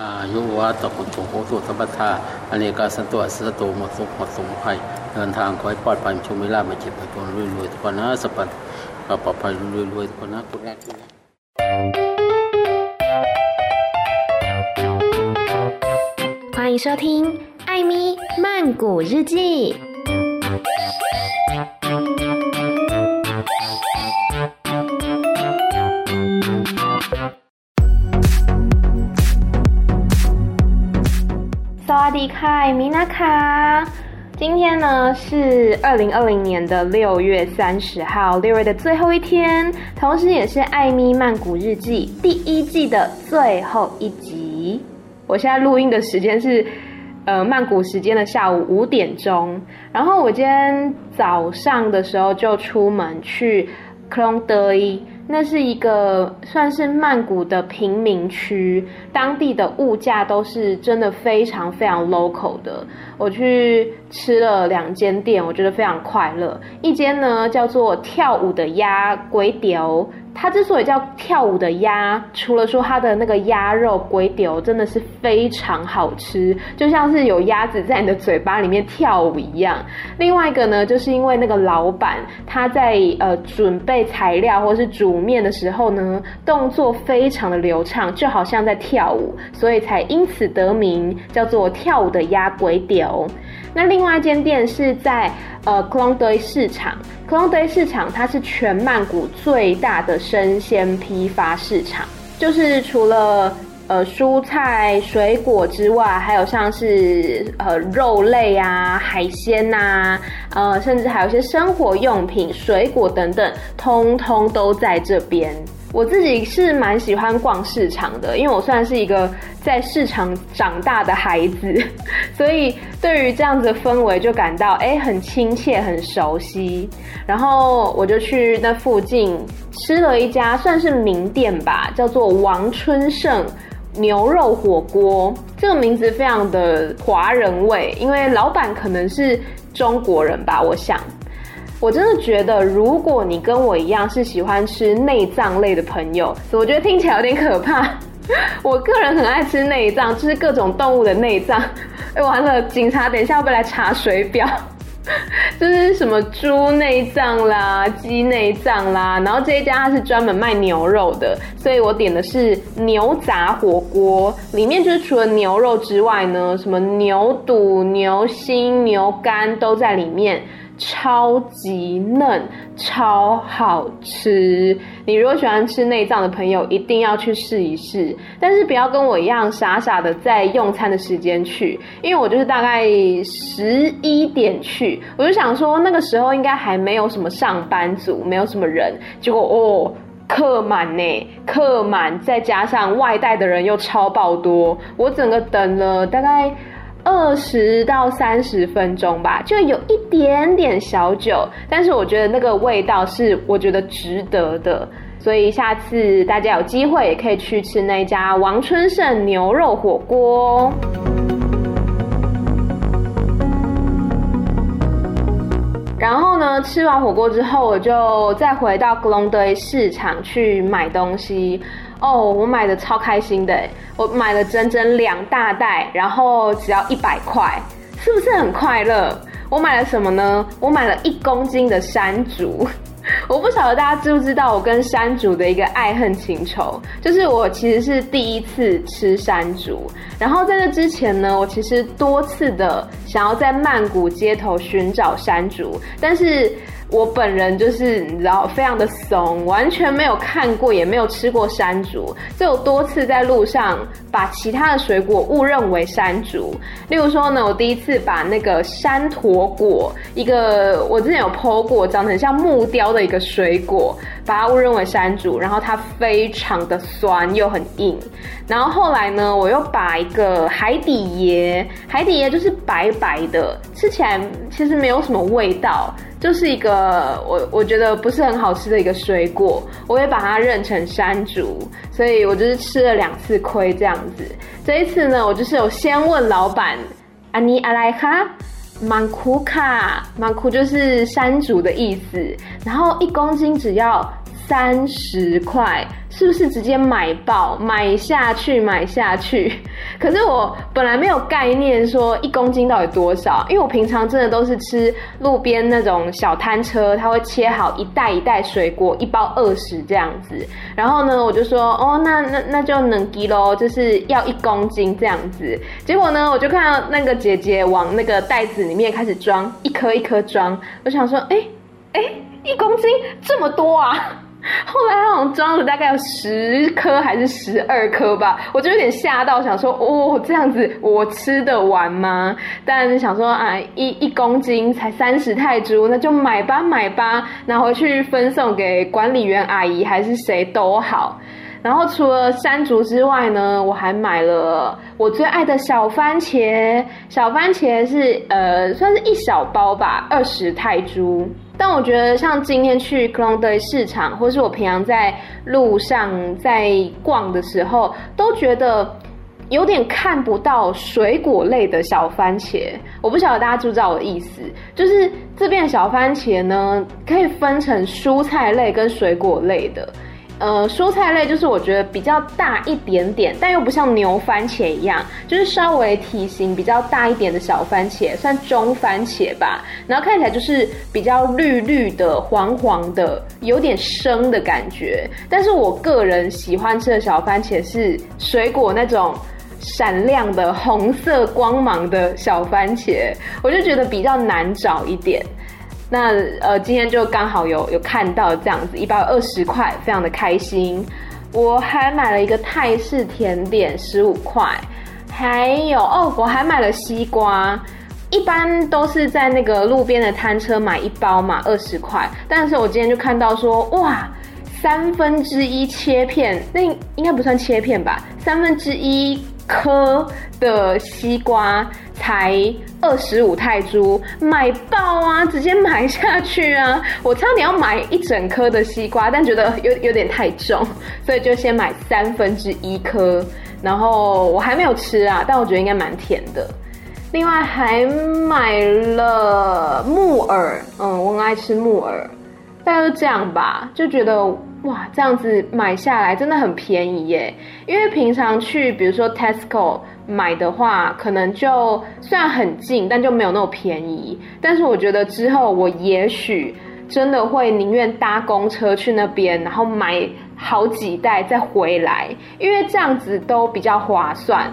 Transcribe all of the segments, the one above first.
啊，有我ตกุตุโหตุสัพพทาอเนกาสันตุสัตโตมสุขมสมุภัยเดินทางขอให้ปลอดภัยชมวิลาไม่เจ็บไม่ปวดรวยรวยทุกคนนะสัพพะปลอดภัยรวยรวยทุกคนนะคุณรักคุณรัก欢迎收听《艾咪曼谷日记》。 卡，今天呢是二零二零年的六月三十号，六月的最后一天，同时也是《艾米曼谷日记》第一季的最后一集。我现在录音的时间是呃曼谷时间的下午五点钟，然后我今天早上的时候就出门去克隆德伊。那是一个算是曼谷的贫民区，当地的物价都是真的非常非常 local 的。我去吃了两间店，我觉得非常快乐。一间呢叫做跳舞的鸭鬼屌。它之所以叫跳舞的鸭，除了说它的那个鸭肉粿条真的是非常好吃，就像是有鸭子在你的嘴巴里面跳舞一样。另外一个呢，就是因为那个老板他在呃准备材料或是煮面的时候呢，动作非常的流畅，就好像在跳舞，所以才因此得名叫做跳舞的鸭粿条。那另外一间店是在呃克隆德市场，克隆德市场它是全曼谷最大的生鲜批发市场，就是除了呃蔬菜水果之外，还有像是呃肉类啊、海鲜呐、啊，呃甚至还有一些生活用品、水果等等，通通都在这边。我自己是蛮喜欢逛市场的，因为我算是一个在市场长大的孩子，所以对于这样子的氛围就感到诶很亲切、很熟悉。然后我就去那附近吃了一家算是名店吧，叫做王春盛牛肉火锅。这个名字非常的华人味，因为老板可能是中国人吧，我想。我真的觉得，如果你跟我一样是喜欢吃内脏类的朋友，我觉得听起来有点可怕。我个人很爱吃内脏，就是各种动物的内脏。哎，完了，警察等一下要不要来查水表？就是什么猪内脏啦、鸡内脏啦，然后这一家它是专门卖牛肉的，所以我点的是牛杂火锅，里面就是除了牛肉之外呢，什么牛肚、牛心、牛肝都在里面。超级嫩，超好吃！你如果喜欢吃内脏的朋友，一定要去试一试。但是不要跟我一样傻傻的在用餐的时间去，因为我就是大概十一点去，我就想说那个时候应该还没有什么上班族，没有什么人。结果哦，客满呢，客满，再加上外带的人又超爆多，我整个等了大概。二十到三十分钟吧，就有一点点小久，但是我觉得那个味道是我觉得值得的，所以下次大家有机会也可以去吃那家王春盛牛肉火锅。然后呢，吃完火锅之后，我就再回到格隆德市场去买东西。哦，我买的超开心的，我买了整整两大袋，然后只要一百块，是不是很快乐？我买了什么呢？我买了一公斤的山竹。我不晓得大家知不知道我跟山竹的一个爱恨情仇，就是我其实是第一次吃山竹，然后在这之前呢，我其实多次的想要在曼谷街头寻找山竹，但是。我本人就是你知道，非常的怂，完全没有看过，也没有吃过山竹，就有多次在路上把其他的水果误认为山竹。例如说呢，我第一次把那个山驼果，一个我之前有剖过，长得很像木雕的一个水果，把它误认为山竹，然后它非常的酸又很硬。然后后来呢，我又把一个海底椰，海底椰就是白白的，吃起来其实没有什么味道。就是一个我我觉得不是很好吃的一个水果，我也把它认成山竹，所以我就是吃了两次亏这样子。这一次呢，我就是有先问老板，阿尼阿莱卡曼库卡，曼库就是山竹的意思，然后一公斤只要三十块，是不是直接买爆买下去买下去？可是我本来没有概念说一公斤到底多少，因为我平常真的都是吃路边那种小摊车，他会切好一袋一袋水果，一包二十这样子。然后呢，我就说哦，那那那就能给喽，就是要一公斤这样子。结果呢，我就看到那个姐姐往那个袋子里面开始装，一颗一颗装。我想说，哎哎，一公斤这么多啊！后来他好像装了大概有十颗还是十二颗吧，我就有点吓到，想说哦，这样子我吃得完吗？但想说啊，一一公斤才三十泰铢，那就买吧买吧，拿回去分送给管理员阿姨还是谁都好。然后除了山竹之外呢，我还买了我最爱的小番茄，小番茄是呃算是一小包吧，二十泰铢。但我觉得像今天去克隆德市场，或是我平常在路上在逛的时候，都觉得有点看不到水果类的小番茄。我不晓得大家知不知道我的意思，就是这边小番茄呢，可以分成蔬菜类跟水果类的。呃，蔬菜类就是我觉得比较大一点点，但又不像牛番茄一样，就是稍微体型比较大一点的小番茄，算中番茄吧。然后看起来就是比较绿绿的、黄黄的，有点生的感觉。但是我个人喜欢吃的小番茄是水果那种闪亮的红色光芒的小番茄，我就觉得比较难找一点。那呃，今天就刚好有有看到这样子，一包二十块，非常的开心。我还买了一个泰式甜点，十五块。还有哦，我还买了西瓜。一般都是在那个路边的摊车买一包嘛，二十块。但是我今天就看到说，哇，三分之一切片，那应该不算切片吧？三分之一颗的西瓜。才二十五泰铢，买爆啊！直接买下去啊！我差点要买一整颗的西瓜，但觉得有有点太重，所以就先买三分之一颗。然后我还没有吃啊，但我觉得应该蛮甜的。另外还买了木耳，嗯，我很爱吃木耳，大概就这样吧，就觉得哇，这样子买下来真的很便宜耶！因为平常去，比如说 Tesco。买的话，可能就虽然很近，但就没有那么便宜。但是我觉得之后我也许真的会宁愿搭公车去那边，然后买好几袋再回来，因为这样子都比较划算。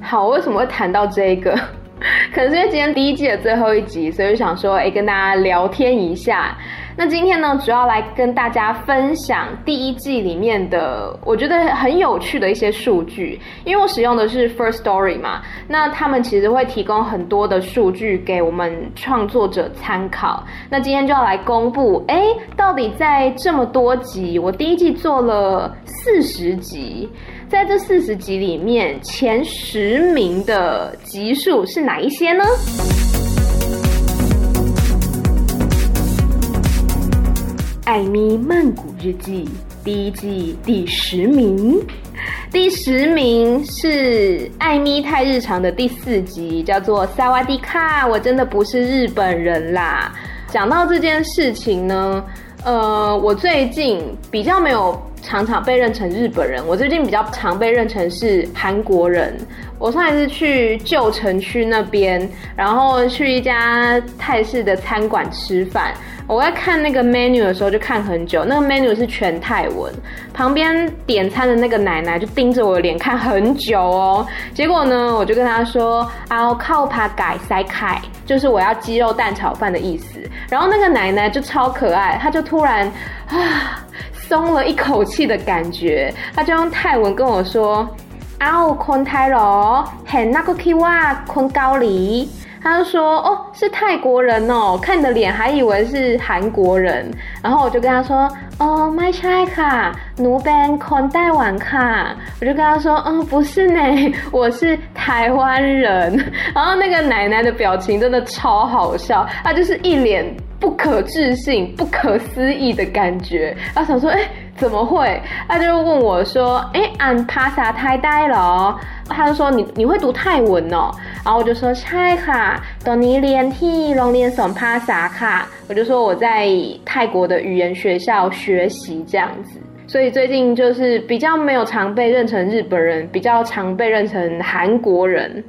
好，为什么会谈到这个？可能是因为今天第一季的最后一集，所以就想说，哎，跟大家聊天一下。那今天呢，主要来跟大家分享第一季里面的我觉得很有趣的一些数据，因为我使用的是 First Story 嘛，那他们其实会提供很多的数据给我们创作者参考。那今天就要来公布，哎，到底在这么多集，我第一季做了四十集，在这四十集里面，前十名的集数是哪一些呢？艾咪曼谷日记第一季第十名，第十名是艾咪太日常的第四集，叫做萨瓦迪卡，我真的不是日本人啦。讲到这件事情呢，呃，我最近比较没有常常被认成日本人，我最近比较常被认成是韩国人。我上一次去旧城区那边，然后去一家泰式的餐馆吃饭。我在看那个 menu 的时候就看很久，那个 menu 是全泰文，旁边点餐的那个奶奶就盯着我的脸看很久哦。结果呢，我就跟她说，I'll 靠怕改塞开，就是我要鸡肉蛋炒饭的意思。然后那个奶奶就超可爱，她就突然啊松了一口气的感觉，她就用泰文跟我说，I'll 坤泰罗，很那个 k 哇坤高里。他就说：“哦，是泰国人哦，看你的脸还以为是韩国人。”然后我就跟他说：“哦，my chai 卡，奴班坤带碗卡。”我就跟他说：“嗯、不是呢，我是台湾人。”然后那个奶奶的表情真的超好笑，她就是一脸不可置信、不可思议的感觉。她想说：“哎、”怎么会？他就问我说：“哎、欸，俺帕萨太呆了。”他就说：“你你会读泰文哦？”然后我就说：“嗨卡，等你练体龙练松帕萨卡。”我就说我在泰国的语言学校学习这样子，所以最近就是比较没有常被认成日本人，比较常被认成韩国人。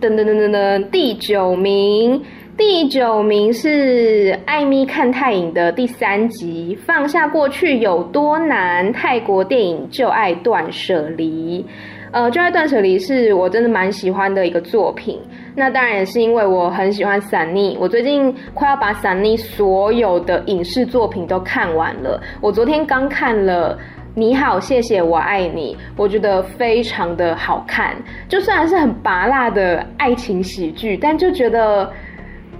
噔噔噔噔噔，第九名。第九名是艾咪看泰影的第三集，放下过去有多难？泰国电影《就爱断舍离》。呃，《就爱断舍离》是我真的蛮喜欢的一个作品。那当然也是因为我很喜欢 Sunny，我最近快要把 Sunny 所有的影视作品都看完了。我昨天刚看了《你好，谢谢，我爱你》，我觉得非常的好看。就虽然是很拔辣的爱情喜剧，但就觉得。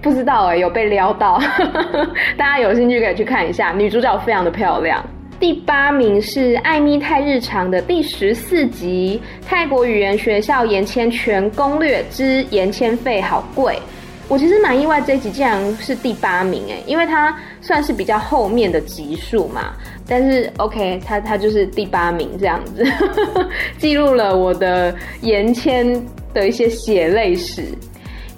不知道哎，有被撩到，大家有兴趣可以去看一下，女主角非常的漂亮。第八名是艾米太日常的第十四集，泰国语言学校延签全攻略之延签费好贵。我其实蛮意外这一集竟然是第八名哎，因为它算是比较后面的集数嘛。但是 OK，它它就是第八名这样子，记录了我的延签的一些血泪史。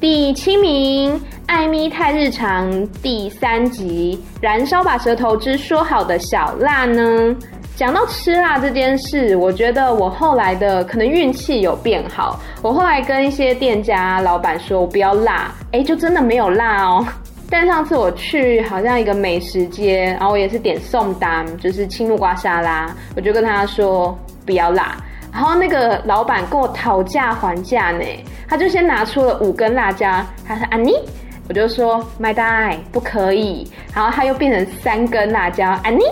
第七名。艾咪太日常第三集，燃烧把舌头之说好的小辣呢？讲到吃辣这件事，我觉得我后来的可能运气有变好。我后来跟一些店家老板说，我不要辣，哎，就真的没有辣哦。但上次我去好像一个美食街，然后我也是点送单，就是青木瓜沙拉，我就跟他说不要辣。然后那个老板跟我讨价还价呢，他就先拿出了五根辣椒，他说安妮。我就说麦代不可以，然后他又变成三根辣椒，安妮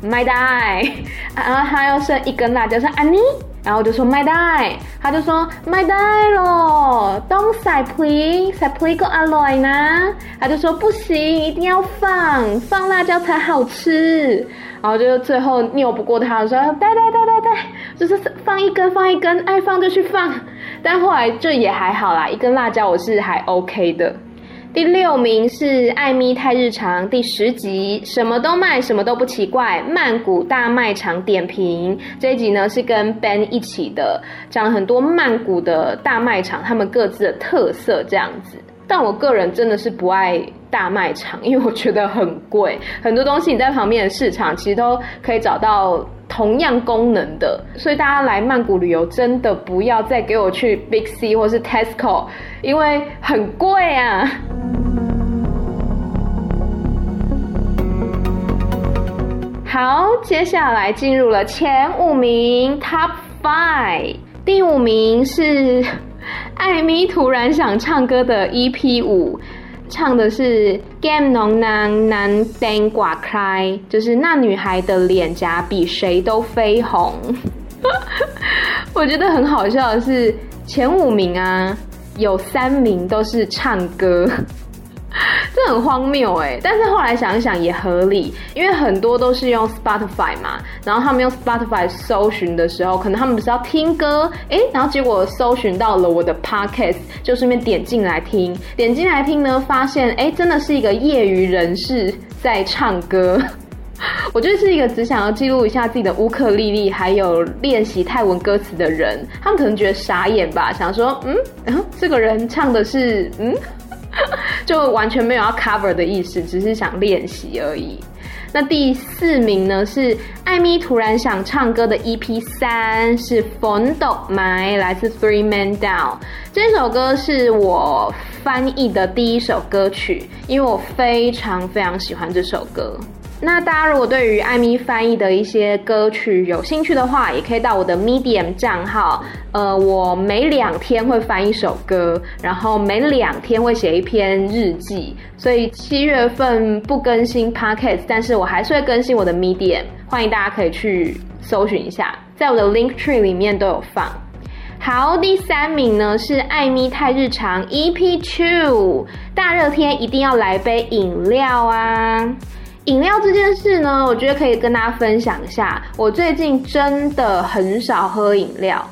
卖 die，然后他又剩一根辣椒，说安妮，然后就说麦代，他就说麦代咯，东西配西配个阿来呢，他就说不行，一定要放放辣椒才好吃，然后就最后拗不过他，说代代代代代，就是放一根放一根，爱放就去放，但后来就也还好啦，一根辣椒我是还 OK 的。第六名是艾咪太日常第十集，什么都卖，什么都不奇怪。曼谷大卖场点评这一集呢，是跟 Ben 一起的，讲很多曼谷的大卖场，他们各自的特色这样子。但我个人真的是不爱大卖场，因为我觉得很贵，很多东西你在旁边的市场其实都可以找到。同样功能的，所以大家来曼谷旅游真的不要再给我去 Big C 或是 Tesco，因为很贵啊。好，接下来进入了前五名 Top Five，第五名是艾咪突然想唱歌的 EP 五。唱的是 Game Non Nan Nan Dang Gua Cry，就是那女孩的脸颊比谁都绯红。我觉得很好笑的是前五名啊，有三名都是唱歌。这很荒谬哎，但是后来想一想也合理，因为很多都是用 Spotify 嘛，然后他们用 Spotify 搜寻的时候，可能他们不是要听歌，哎，然后结果搜寻到了我的 Podcast，就顺便点进来听，点进来听呢，发现哎，真的是一个业余人士在唱歌。我觉得是一个只想要记录一下自己的乌克丽丽，还有练习泰文歌词的人，他们可能觉得傻眼吧，想说，嗯，嗯，这个人唱的是，嗯。就完全没有要 cover 的意思，只是想练习而已。那第四名呢，是艾米突然想唱歌的 EP 三，是 Fondo My 来自 Three Men Down。这首歌是我翻译的第一首歌曲，因为我非常非常喜欢这首歌。那大家如果对于艾咪翻译的一些歌曲有兴趣的话，也可以到我的 Medium 账号。呃，我每两天会翻一首歌，然后每两天会写一篇日记。所以七月份不更新 Podcast，但是我还是会更新我的 Medium。欢迎大家可以去搜寻一下，在我的 Link Tree 里面都有放。好，第三名呢是艾米太日常 EP Two，大热天一定要来杯饮料啊！饮料这件事呢，我觉得可以跟大家分享一下。我最近真的很少喝饮料，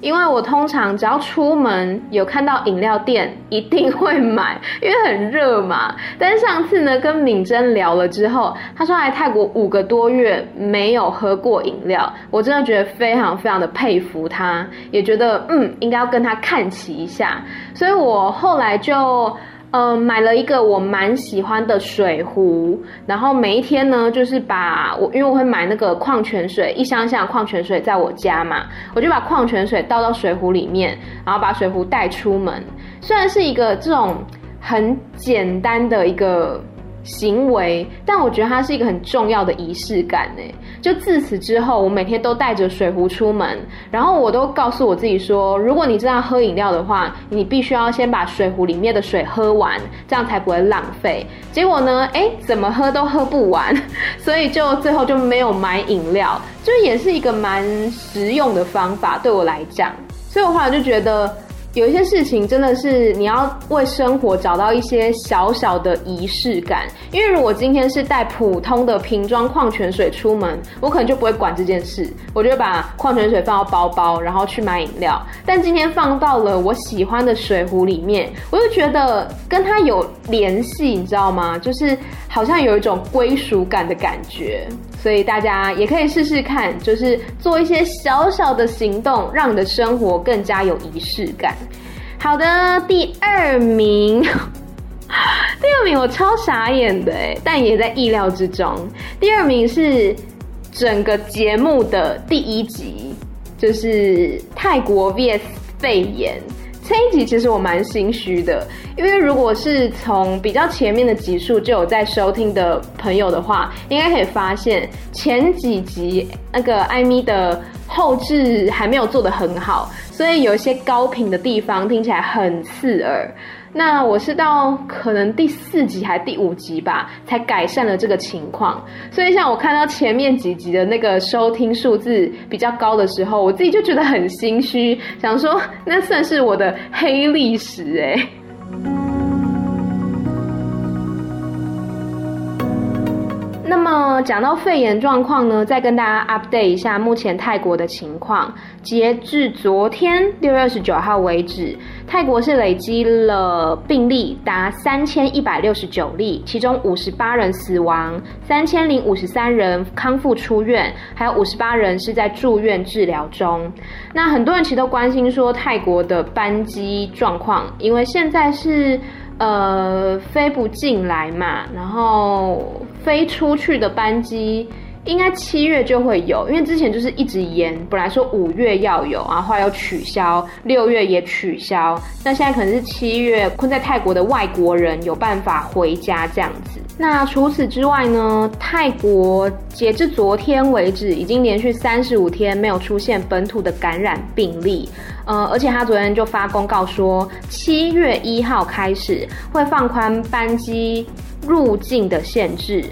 因为我通常只要出门有看到饮料店，一定会买，因为很热嘛。但上次呢，跟敏珍聊了之后，她说来泰国五个多月没有喝过饮料，我真的觉得非常非常的佩服她，也觉得嗯，应该要跟她看齐一下，所以我后来就。呃，买了一个我蛮喜欢的水壶，然后每一天呢，就是把我，因为我会买那个矿泉水，一箱箱矿泉水在我家嘛，我就把矿泉水倒到水壶里面，然后把水壶带出门。虽然是一个这种很简单的一个。行为，但我觉得它是一个很重要的仪式感呢。就自此之后，我每天都带着水壶出门，然后我都告诉我自己说，如果你真的要喝饮料的话，你必须要先把水壶里面的水喝完，这样才不会浪费。结果呢，哎，怎么喝都喝不完，所以就最后就没有买饮料，就也是一个蛮实用的方法对我来讲。所以我后来就觉得。有一些事情真的是你要为生活找到一些小小的仪式感，因为如果今天是带普通的瓶装矿泉水出门，我可能就不会管这件事，我就把矿泉水放到包包，然后去买饮料。但今天放到了我喜欢的水壶里面，我就觉得跟它有联系，你知道吗？就是好像有一种归属感的感觉。所以大家也可以试试看，就是做一些小小的行动，让你的生活更加有仪式感。好的，第二名，第二名我超傻眼的诶，但也在意料之中。第二名是整个节目的第一集，就是泰国 VS 肺炎。这一集其实我蛮心虚的，因为如果是从比较前面的集数就有在收听的朋友的话，应该可以发现前几集那个艾米的后置还没有做的很好，所以有一些高频的地方听起来很刺耳。那我是到可能第四集还第五集吧，才改善了这个情况。所以像我看到前面几集的那个收听数字比较高的时候，我自己就觉得很心虚，想说那算是我的黑历史诶。那么讲到肺炎状况呢，再跟大家 update 一下目前泰国的情况。截至昨天六月二十九号为止，泰国是累积了病例达三千一百六十九例，其中五十八人死亡，三千零五十三人康复出院，还有五十八人是在住院治疗中。那很多人其实都关心说泰国的班机状况，因为现在是。呃，飞不进来嘛，然后飞出去的班机应该七月就会有，因为之前就是一直延，本来说五月要有，然后后来又取消，六月也取消，那现在可能是七月，困在泰国的外国人有办法回家这样子。那除此之外呢，泰国截至昨天为止，已经连续三十五天没有出现本土的感染病例。呃，而且他昨天就发公告说，七月一号开始会放宽班机入境的限制。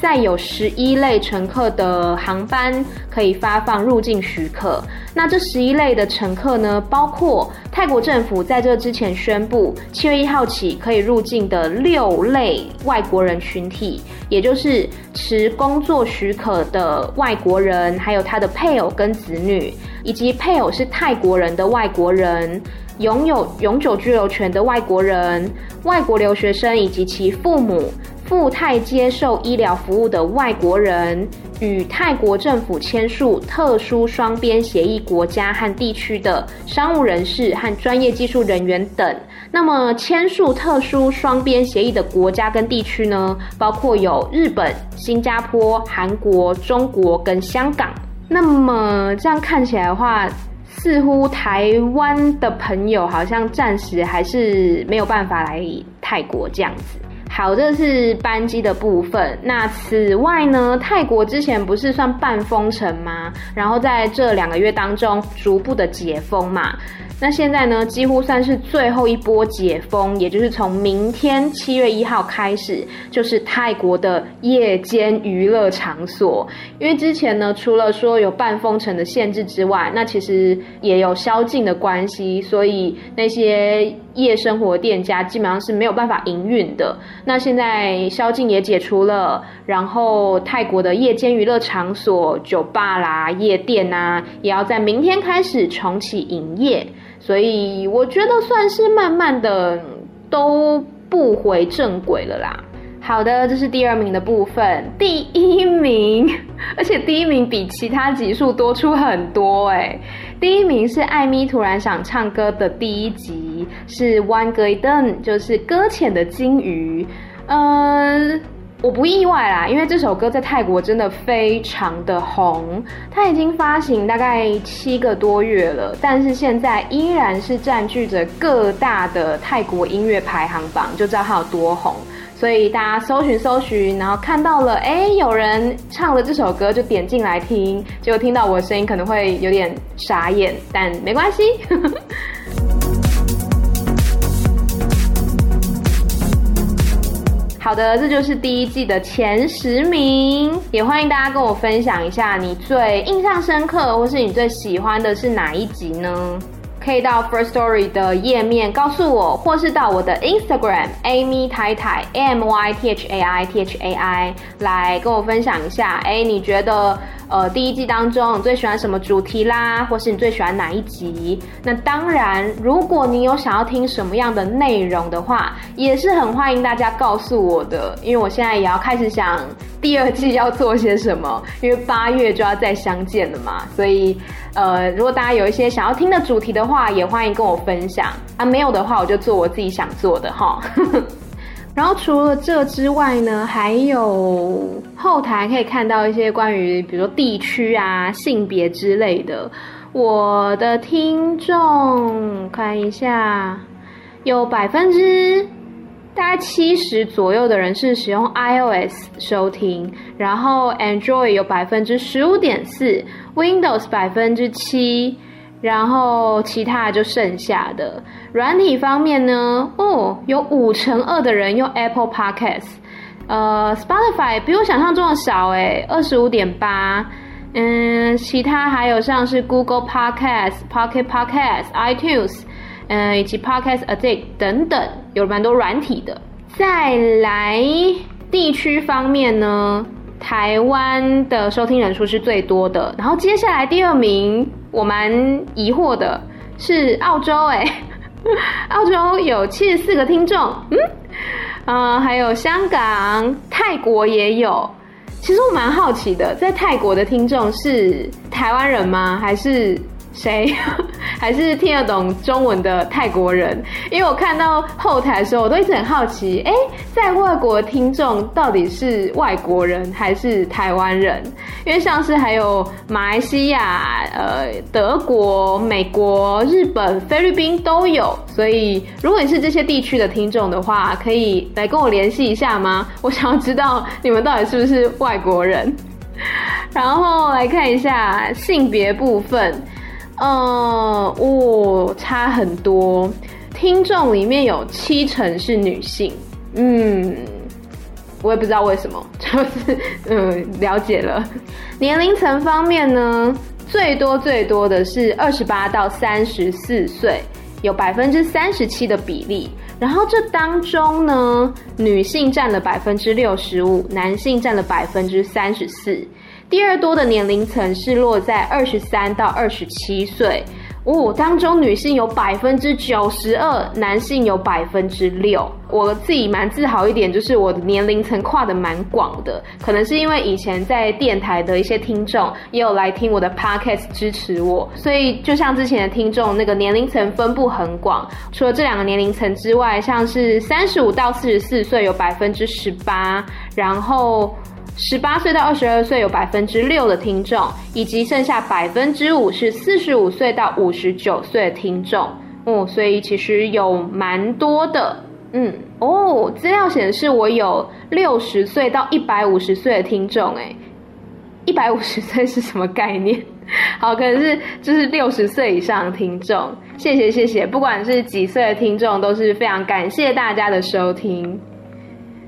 再有十一类乘客的航班可以发放入境许可。那这十一类的乘客呢，包括泰国政府在这之前宣布，七月一号起可以入境的六类外国人群体，也就是持工作许可的外国人，还有他的配偶跟子女，以及配偶是泰国人的外国人，拥有永久居留权的外国人，外国留学生以及其父母。赴泰接受医疗服务的外国人，与泰国政府签署特殊双边协议国家和地区的商务人士和专业技术人员等。那么，签署特殊双边协议的国家跟地区呢，包括有日本、新加坡、韩国、中国跟香港。那么，这样看起来的话，似乎台湾的朋友好像暂时还是没有办法来泰国这样子。好，这是班机的部分。那此外呢，泰国之前不是算半封城吗？然后在这两个月当中逐步的解封嘛。那现在呢，几乎算是最后一波解封，也就是从明天七月一号开始，就是泰国的夜间娱乐场所。因为之前呢，除了说有半封城的限制之外，那其实也有宵禁的关系，所以那些夜生活店家基本上是没有办法营运的。那现在宵禁也解除了，然后泰国的夜间娱乐场所、酒吧啦、夜店啊，也要在明天开始重启营业。所以我觉得算是慢慢的都不回正轨了啦。好的，这是第二名的部分。第一名，而且第一名比其他集数多出很多诶。第一名是艾咪突然想唱歌的第一集，是 One Garden，就是搁浅的鲸鱼。嗯。我不意外啦，因为这首歌在泰国真的非常的红，它已经发行大概七个多月了，但是现在依然是占据着各大的泰国音乐排行榜，就知道它有多红。所以大家搜寻搜寻，然后看到了，哎，有人唱了这首歌，就点进来听，结果听到我的声音可能会有点傻眼，但没关系。好的，这就是第一季的前十名，也欢迎大家跟我分享一下你最印象深刻，或是你最喜欢的是哪一集呢？可以到 First Story 的页面告诉我，或是到我的 Instagram Amy 太太 A M Y T H A I T H A I 来跟我分享一下。哎，你觉得呃第一季当中你最喜欢什么主题啦，或是你最喜欢哪一集？那当然，如果你有想要听什么样的内容的话，也是很欢迎大家告诉我的，因为我现在也要开始想第二季要做些什么，因为八月就要再相见了嘛，所以。呃，如果大家有一些想要听的主题的话，也欢迎跟我分享啊。没有的话，我就做我自己想做的哈。然后除了这之外呢，还有后台可以看到一些关于，比如说地区啊、性别之类的。我的听众看一下，有百分之。大概七十左右的人是使用 iOS 收听，然后 Android 有百分之十五点四，Windows 百分之七，然后其他就剩下的。软体方面呢，哦，有五成二的人用 Apple Podcast，呃，Spotify 比我想象中的少诶，二十五点八，嗯，其他还有像是 Google Podcast、Pocket Podcast、iTunes。嗯，以及 Podcast Addict 等等，有蛮多软体的。再来地区方面呢，台湾的收听人数是最多的。然后接下来第二名，我蛮疑惑的是澳洲，哎，澳洲有七十四个听众，嗯，啊、还有香港、泰国也有。其实我蛮好奇的，在泰国的听众是台湾人吗？还是？谁 还是听得懂中文的泰国人？因为我看到后台的时候，我都一直很好奇，哎，在外国的听众到底是外国人还是台湾人？因为像是还有马来西亚、呃德国、美国、日本、菲律宾都有，所以如果你是这些地区的听众的话，可以来跟我联系一下吗？我想要知道你们到底是不是外国人。然后来看一下性别部分。呃，哦，差很多。听众里面有七成是女性，嗯，我也不知道为什么，就是嗯，了解了。年龄层方面呢，最多最多的是二十八到三十四岁，有百分之三十七的比例。然后这当中呢，女性占了百分之六十五，男性占了百分之三十四。第二多的年龄层是落在二十三到二十七岁，哦，当中女性有百分之九十二，男性有百分之六。我自己蛮自豪一点，就是我的年龄层跨得蛮广的，可能是因为以前在电台的一些听众也有来听我的 podcast 支持我，所以就像之前的听众那个年龄层分布很广。除了这两个年龄层之外，像是三十五到四十四岁有百分之十八，然后。十八岁到二十二岁有百分之六的听众，以及剩下百分之五是四十五岁到五十九岁的听众。哦，所以其实有蛮多的。嗯，哦，资料显示我有六十岁到一百五十岁的听众。诶，一百五十岁是什么概念？好，可能是就是六十岁以上的听众，谢谢谢谢，不管是几岁的听众，都是非常感谢大家的收听。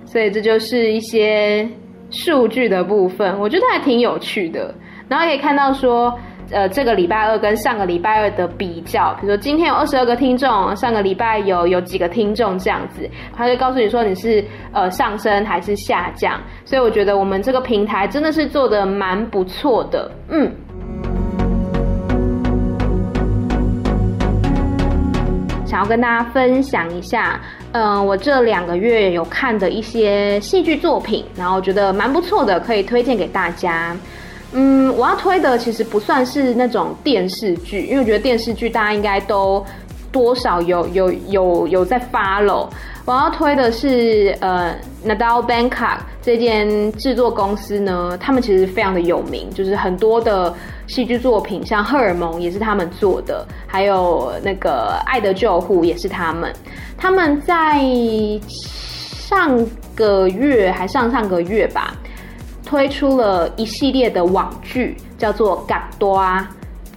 所以这就是一些数据的部分，我觉得还挺有趣的。然后可以看到说，呃，这个礼拜二跟上个礼拜二的比较，比如说今天有二十二个听众，上个礼拜有有几个听众这样子，他就告诉你说你是呃上升还是下降。所以我觉得我们这个平台真的是做得蛮不错的，嗯。想要跟大家分享一下，嗯、我这两个月有看的一些戏剧作品，然后觉得蛮不错的，可以推荐给大家。嗯，我要推的其实不算是那种电视剧，因为我觉得电视剧大家应该都多少有有有有在 follow。我要推的是呃，Nadal Bangkok 这间制作公司呢，他们其实非常的有名，就是很多的戏剧作品，像《荷尔蒙》也是他们做的，还有那个《爱的救护》也是他们。他们在上个月还上上个月吧，推出了一系列的网剧，叫做《嘎多》，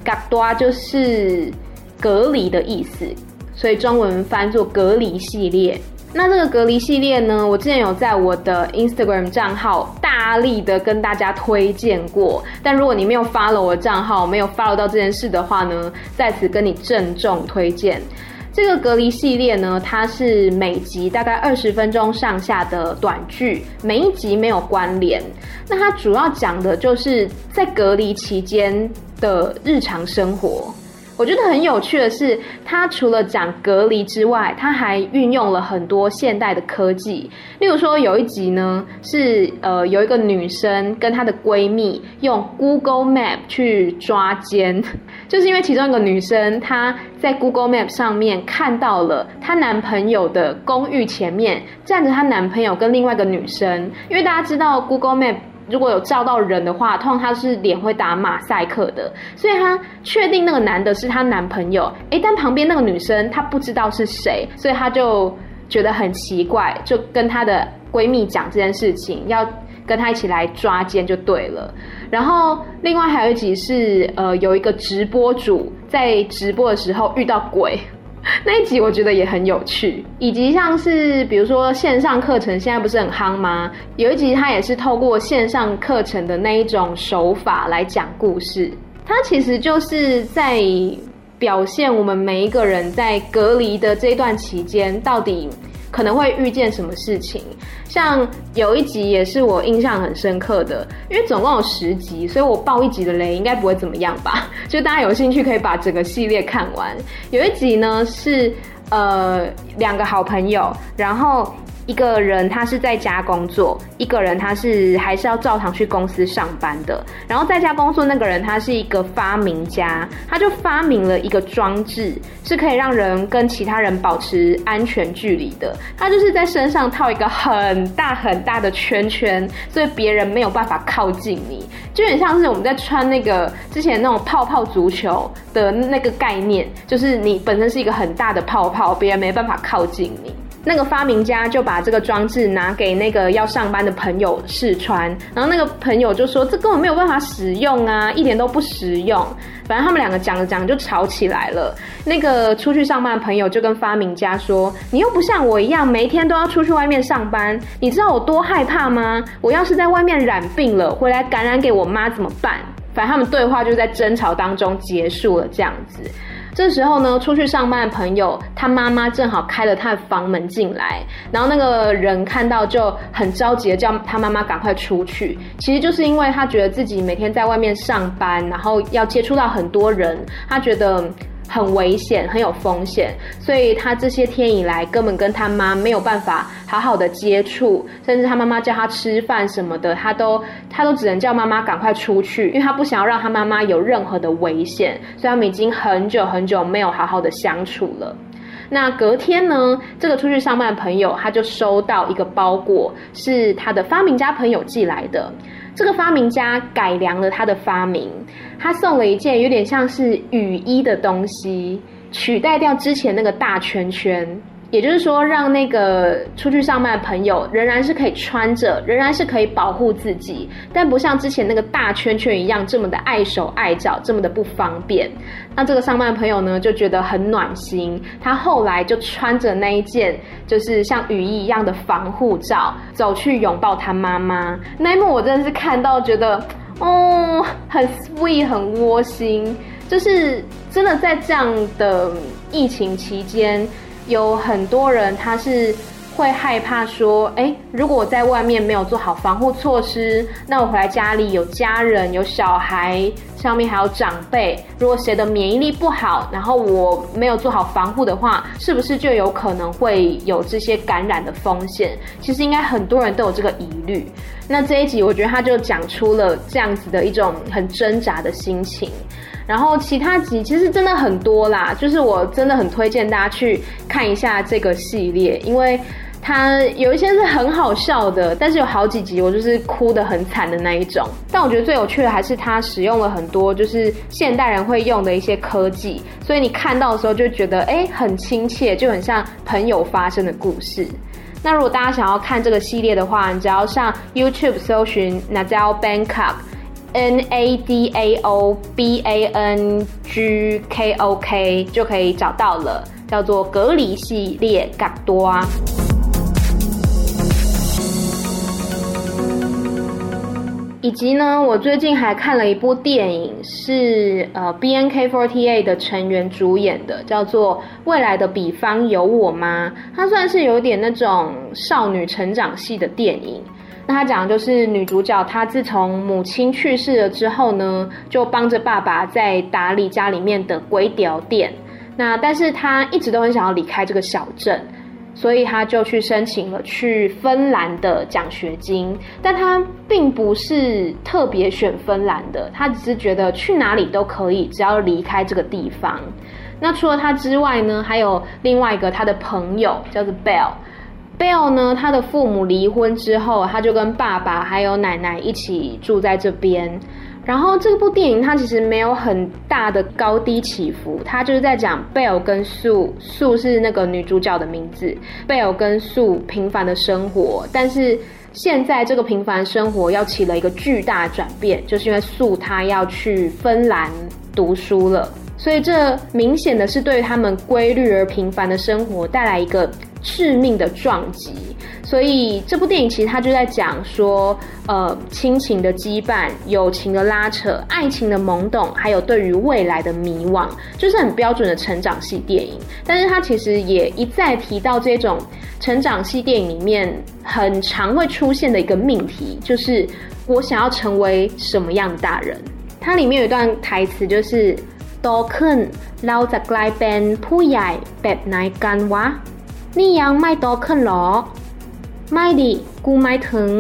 嘎多就是隔离的意思，所以中文翻作隔离系列。那这个隔离系列呢，我之前有在我的 Instagram 账号大力的跟大家推荐过，但如果你没有 follow 我的账号，没有 follow 到这件事的话呢，在此跟你郑重推荐。这个隔离系列呢，它是每集大概二十分钟上下的短剧，每一集没有关联。那它主要讲的就是在隔离期间的日常生活。我觉得很有趣的是，它除了讲隔离之外，它还运用了很多现代的科技。例如说，有一集呢是呃有一个女生跟她的闺蜜用 Google Map 去抓奸，就是因为其中一个女生她在 Google Map 上面看到了她男朋友的公寓前面站着她男朋友跟另外一个女生，因为大家知道 Google Map。如果有照到人的话，通常他是脸会打马赛克的，所以他确定那个男的是她男朋友。诶，但旁边那个女生她不知道是谁，所以她就觉得很奇怪，就跟她的闺蜜讲这件事情，要跟她一起来抓奸就对了。然后另外还有一集是，呃，有一个直播主在直播的时候遇到鬼。那一集我觉得也很有趣，以及像是比如说线上课程现在不是很夯吗？有一集他也是透过线上课程的那一种手法来讲故事，他其实就是在表现我们每一个人在隔离的这段期间到底。可能会遇见什么事情？像有一集也是我印象很深刻的，因为总共有十集，所以我爆一集的雷应该不会怎么样吧？就大家有兴趣可以把整个系列看完。有一集呢是呃两个好朋友，然后。一个人他是在家工作，一个人他是还是要照常去公司上班的。然后在家工作那个人他是一个发明家，他就发明了一个装置，是可以让人跟其他人保持安全距离的。他就是在身上套一个很大很大的圈圈，所以别人没有办法靠近你，就有点像是我们在穿那个之前那种泡泡足球的那个概念，就是你本身是一个很大的泡泡，别人没办法靠近你。那个发明家就把这个装置拿给那个要上班的朋友试穿，然后那个朋友就说：“这根本没有办法使用啊，一点都不实用。”反正他们两个讲着讲着就吵起来了。那个出去上班的朋友就跟发明家说：“你又不像我一样，每天都要出去外面上班，你知道我多害怕吗？我要是在外面染病了，回来感染给我妈怎么办？”反正他们对话就在争吵当中结束了，这样子。这时候呢，出去上班的朋友，他妈妈正好开了他的房门进来，然后那个人看到就很着急的叫他妈妈赶快出去。其实就是因为他觉得自己每天在外面上班，然后要接触到很多人，他觉得。很危险，很有风险，所以他这些天以来根本跟他妈没有办法好好的接触，甚至他妈妈叫他吃饭什么的，他都他都只能叫妈妈赶快出去，因为他不想要让他妈妈有任何的危险，所以他们已经很久很久没有好好的相处了。那隔天呢，这个出去上班的朋友他就收到一个包裹，是他的发明家朋友寄来的。这个发明家改良了他的发明，他送了一件有点像是雨衣的东西，取代掉之前那个大圈圈。也就是说，让那个出去上班的朋友仍然是可以穿着，仍然是可以保护自己，但不像之前那个大圈圈一样这么的碍手碍脚，这么的不方便。那这个上班的朋友呢，就觉得很暖心。他后来就穿着那一件就是像雨衣一样的防护罩，走去拥抱他妈妈。那一幕我真的是看到觉得，哦，很 sweet，很窝心。就是真的在这样的疫情期间。有很多人他是会害怕说，诶，如果我在外面没有做好防护措施，那我回来家里有家人、有小孩，上面还有长辈，如果谁的免疫力不好，然后我没有做好防护的话，是不是就有可能会有这些感染的风险？其实应该很多人都有这个疑虑。那这一集我觉得他就讲出了这样子的一种很挣扎的心情。然后其他集其实真的很多啦，就是我真的很推荐大家去看一下这个系列，因为它有一些是很好笑的，但是有好几集我就是哭得很惨的那一种。但我觉得最有趣的还是它使用了很多就是现代人会用的一些科技，所以你看到的时候就觉得哎很亲切，就很像朋友发生的故事。那如果大家想要看这个系列的话，你只要上 YouTube 搜寻 Nadal Bangkok。N A D A O B A N G K O K 就可以找到了，叫做隔离系列嘎多啊。以及呢，我最近还看了一部电影，是呃 B N K forty eight 的成员主演的，叫做《未来的彼方有我吗》。它算是有点那种少女成长系的电影。那它讲的就是女主角，她自从母亲去世了之后呢，就帮着爸爸在打理家里面的粿条店。那但是她一直都很想要离开这个小镇，所以他就去申请了去芬兰的奖学金。但他并不是特别选芬兰的，他只是觉得去哪里都可以，只要离开这个地方。那除了他之外呢，还有另外一个他的朋友叫做 Bell。Bell 呢，他的父母离婚之后，他就跟爸爸还有奶奶一起住在这边。然后这部电影它其实没有很大的高低起伏，它就是在讲贝尔跟素素是那个女主角的名字。贝尔跟素平凡的生活，但是现在这个平凡生活要起了一个巨大转变，就是因为素她要去芬兰读书了，所以这明显的是对他们规律而平凡的生活带来一个。致命的撞击，所以这部电影其实它就在讲说，呃，亲情的羁绊、友情的拉扯、爱情的懵懂，还有对于未来的迷惘，就是很标准的成长系电影。但是它其实也一再提到这种成长系电影里面很常会出现的一个命题，就是我想要成为什么样的大人。它里面有一段台词就是“多肯老在来变ผู้ใหญ่แบบไหนกันวะ”。นี่ยังไม่โตขึ้นหรอ ไม่ดิกูหมายถึง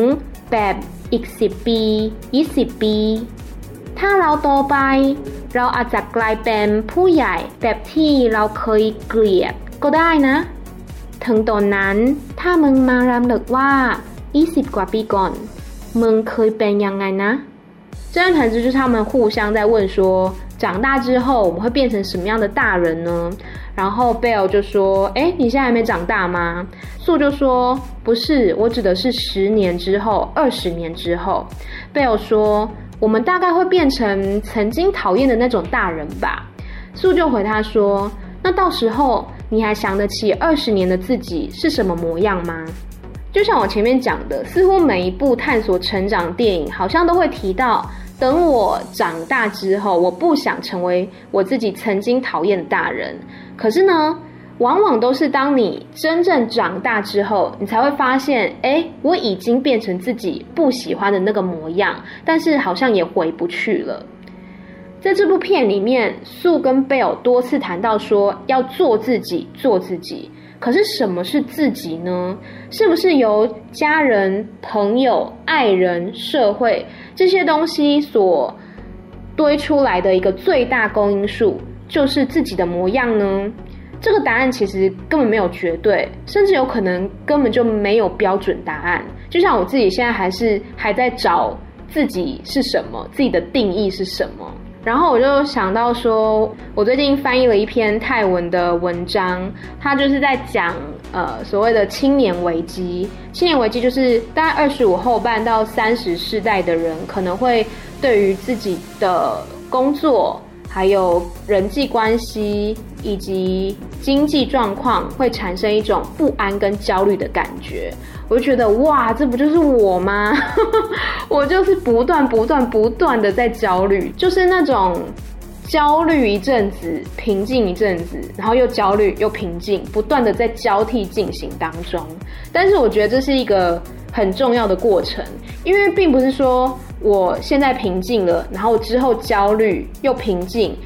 แบบอีกสิบปียี่สิบปีถ้าเราโตไปเราอาจจะกลายเป็นผู้ใหญ่แบบที่เราเคยเกลียดก็ได้นะถึงตอนนั้นถ้ามึงมารำลึกว่ายี่สิบกว่าปีก่อนมึงเคยเป็นยังไงนะ这段台词就是他们互相在问说长大之后我们会变成什么样的大人呢？ 然后贝尔就说：“哎，你现在还没长大吗？”素就说：“不是，我指的是十年之后、二十年之后。”贝尔说：“我们大概会变成曾经讨厌的那种大人吧。”素就回他说：“那到时候你还想得起二十年的自己是什么模样吗？”就像我前面讲的，似乎每一部探索成长电影，好像都会提到。等我长大之后，我不想成为我自己曾经讨厌的大人。可是呢，往往都是当你真正长大之后，你才会发现，哎，我已经变成自己不喜欢的那个模样，但是好像也回不去了。在这部片里面，素跟贝尔多次谈到说要做自己，做自己。可是什么是自己呢？是不是由家人、朋友、爱人、社会这些东西所堆出来的一个最大公因数，就是自己的模样呢？这个答案其实根本没有绝对，甚至有可能根本就没有标准答案。就像我自己现在还是还在找自己是什么，自己的定义是什么。然后我就想到说，我最近翻译了一篇泰文的文章，它就是在讲呃所谓的青年危机。青年危机就是大概二十五后半到三十世代的人，可能会对于自己的工作、还有人际关系以及经济状况，会产生一种不安跟焦虑的感觉。我就觉得哇，这不就是我吗？我就是不断、不断、不断的在焦虑，就是那种焦虑一阵子，平静一阵子，然后又焦虑又平静，不断的在交替进行当中。但是我觉得这是一个很重要的过程，因为并不是说我现在平静了，然后之后焦虑又平静，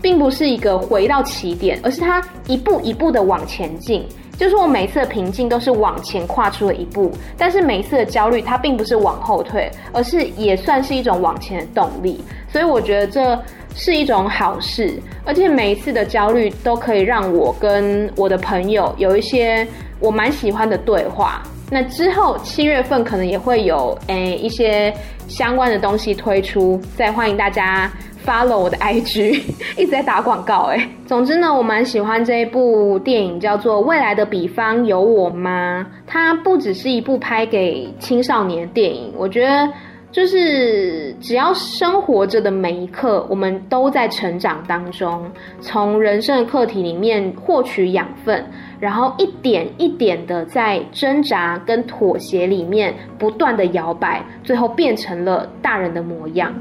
并不是一个回到起点，而是它一步一步的往前进。就是我每次的平静都是往前跨出了一步，但是每一次的焦虑它并不是往后退，而是也算是一种往前的动力。所以我觉得这是一种好事，而且每一次的焦虑都可以让我跟我的朋友有一些我蛮喜欢的对话。那之后七月份可能也会有诶、一些相关的东西推出，再欢迎大家。follow 我的 IG，一直在打广告哎。总之呢，我蛮喜欢这一部电影，叫做《未来的比方有我吗》。它不只是一部拍给青少年的电影，我觉得就是只要生活着的每一刻，我们都在成长当中，从人生的课题里面获取养分，然后一点一点的在挣扎跟妥协里面不断的摇摆，最后变成了大人的模样。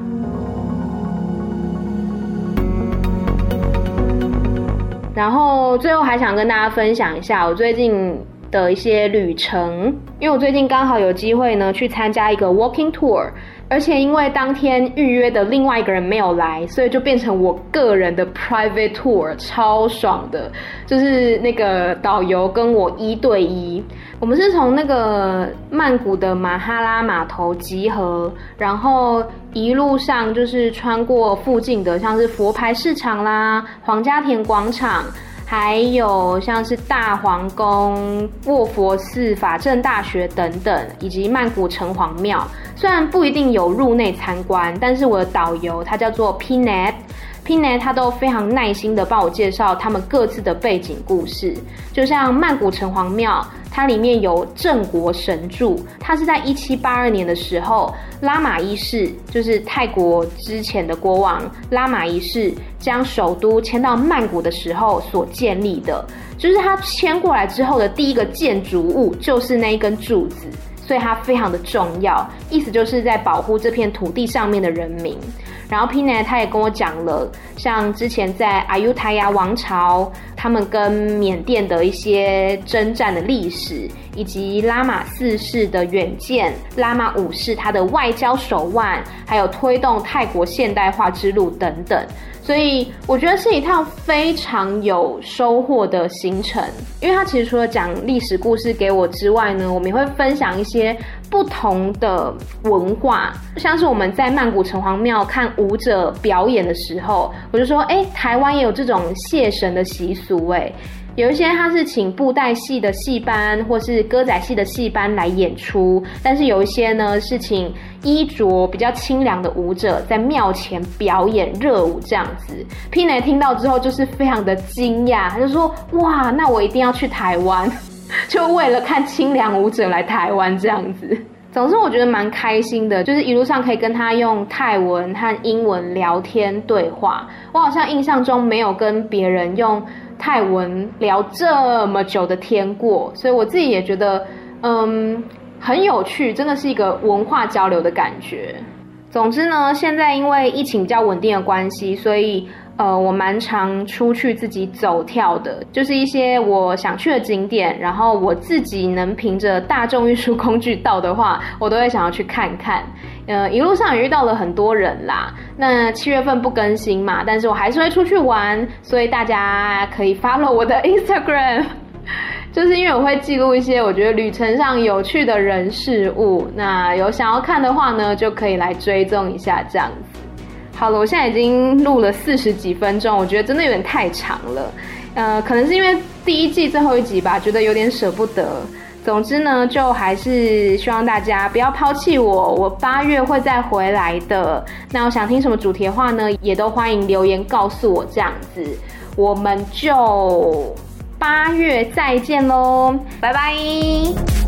然后最后还想跟大家分享一下我最近的一些旅程，因为我最近刚好有机会呢去参加一个 walking tour，而且因为当天预约的另外一个人没有来，所以就变成我个人的 private tour，超爽的，就是那个导游跟我一对一。我们是从那个曼谷的马哈拉码头集合，然后一路上就是穿过附近的像是佛牌市场啦、皇家田广场。还有像是大皇宫、卧佛寺、法政大学等等，以及曼谷城隍庙。虽然不一定有入内参观，但是我的导游他叫做 Pine 他都非常耐心的帮我介绍他们各自的背景故事。就像曼谷城隍庙。它里面有镇国神柱，它是在一七八二年的时候，拉玛一世就是泰国之前的国王拉玛一世将首都迁到曼谷的时候所建立的，就是他迁过来之后的第一个建筑物就是那一根柱子，所以它非常的重要，意思就是在保护这片土地上面的人民。然后 p i n a 他也跟我讲了，像之前在阿尤泰亚王朝，他们跟缅甸的一些征战的历史，以及拉玛四世的远见，拉玛五世他的外交手腕，还有推动泰国现代化之路等等。所以我觉得是一趟非常有收获的行程，因为它其实除了讲历史故事给我之外呢，我们也会分享一些不同的文化，像是我们在曼谷城隍庙看舞者表演的时候，我就说，哎，台湾也有这种谢神的习俗，哎。有一些他是请布袋戏的戏班或是歌仔戏的戏班来演出，但是有一些呢是请衣着比较清凉的舞者在庙前表演热舞这样子。pin 听到之后就是非常的惊讶，他就说：哇，那我一定要去台湾，就为了看清凉舞者来台湾这样子。总之我觉得蛮开心的，就是一路上可以跟他用泰文和英文聊天对话。我好像印象中没有跟别人用。泰文聊这么久的天过，所以我自己也觉得，嗯，很有趣，真的是一个文化交流的感觉。总之呢，现在因为疫情比较稳定的关系，所以。呃，我蛮常出去自己走跳的，就是一些我想去的景点，然后我自己能凭着大众运输工具到的话，我都会想要去看看。呃，一路上也遇到了很多人啦。那七月份不更新嘛，但是我还是会出去玩，所以大家可以 follow 我的 Instagram，就是因为我会记录一些我觉得旅程上有趣的人事物。那有想要看的话呢，就可以来追踪一下这样子。好了，我现在已经录了四十几分钟，我觉得真的有点太长了。呃，可能是因为第一季最后一集吧，觉得有点舍不得。总之呢，就还是希望大家不要抛弃我，我八月会再回来的。那我想听什么主题的话呢，也都欢迎留言告诉我，这样子，我们就八月再见喽，拜拜。